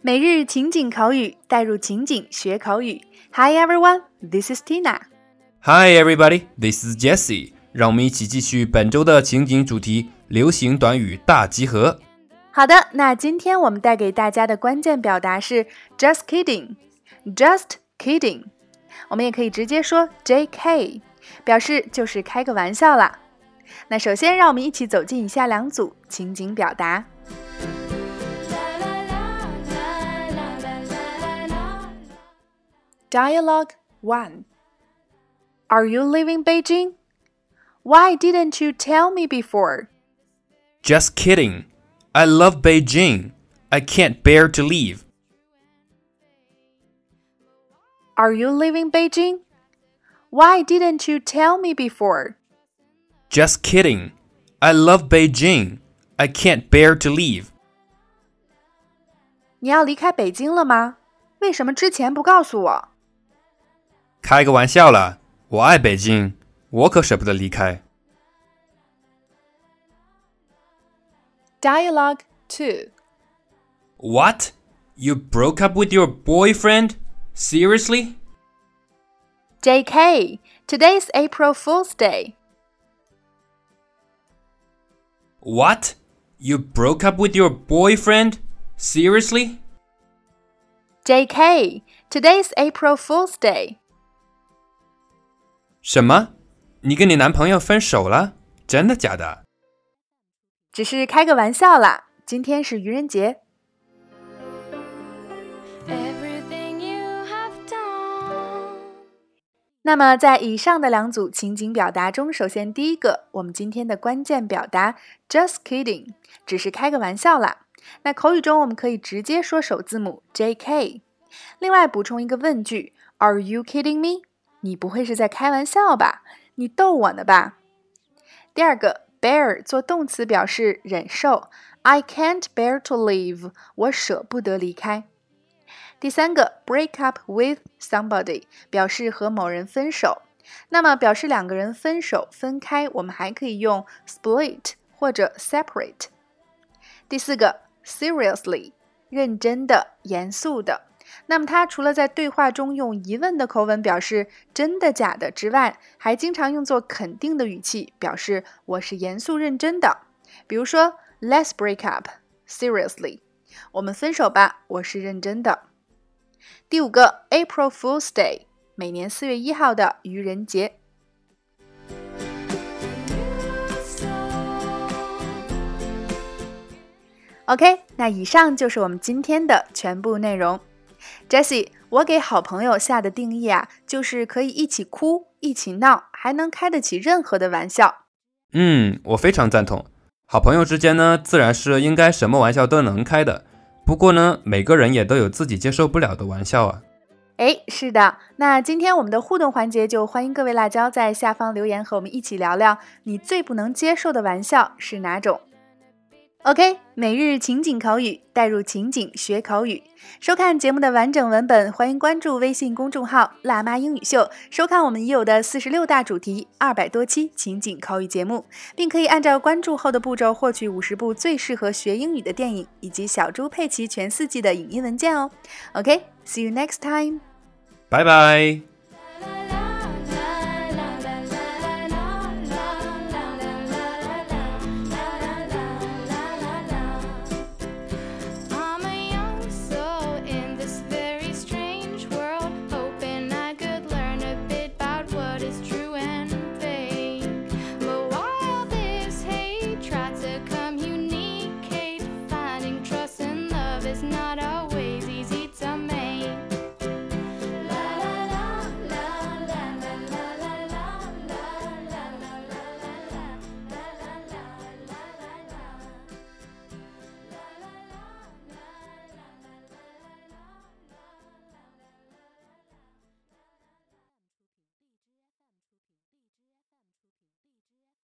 每日情景口语，带入情景学口语。Hi everyone, this is Tina. Hi everybody, this is Jessie. 让我们一起继续本周的情景主题——流行短语大集合。好的，那今天我们带给大家的关键表达是 “just kidding”。Just kidding，我们也可以直接说 “J.K.”，表示就是开个玩笑啦。那首先，让我们一起走进以下两组情景表达。Dialogue 1 Are you leaving Beijing? Why didn't you tell me before? Just kidding. I love Beijing. I can't bear to leave. Are you leaving Beijing? Why didn't you tell me before? Just kidding. I love Beijing. I can't bear to leave. 你要离开北京了吗？为什么之前不告诉我？ 开个玩笑啦，我爱北京，我可舍不得离开。Dialogue 2 What? You broke up with your boyfriend? Seriously? JK, today's April Fool's Day. What? You broke up with your boyfriend? Seriously? JK, today's April Fool's Day. 什么？你跟你男朋友分手了？真的假的？只是开个玩笑啦，今天是愚人节。那么，在以上的两组情景表达中，首先第一个，我们今天的关键表达 “just kidding”，只是开个玩笑啦。那口语中我们可以直接说首字母 “J.K.”。另外补充一个问句：“Are you kidding me？” 你不会是在开玩笑吧？你逗我呢吧？第二个，bear 做动词表示忍受，I can't bear to leave，我舍不得离开。第三个，break up with somebody 表示和某人分手。那么表示两个人分手、分开，我们还可以用 split 或者 separate。第四个，seriously 认真的、严肃的。那么它除了在对话中用疑问的口吻表示真的假的之外，还经常用作肯定的语气表示我是严肃认真的。比如说，Let's break up seriously，我们分手吧，我是认真的。第五个，April Fool's Day，每年四月一号的愚人节。OK，那以上就是我们今天的全部内容。Jessie，我给好朋友下的定义啊，就是可以一起哭、一起闹，还能开得起任何的玩笑。嗯，我非常赞同。好朋友之间呢，自然是应该什么玩笑都能开的。不过呢，每个人也都有自己接受不了的玩笑啊。哎，是的。那今天我们的互动环节，就欢迎各位辣椒在下方留言，和我们一起聊聊你最不能接受的玩笑是哪种。OK，每日情景口语，带入情景学口语。收看节目的完整文本，欢迎关注微信公众号“辣妈英语秀”，收看我们已有的四十六大主题、二百多期情景口语节目，并可以按照关注后的步骤获取五十部最适合学英语的电影，以及小猪佩奇全四季的影音文件哦。OK，see you next time，拜拜。Not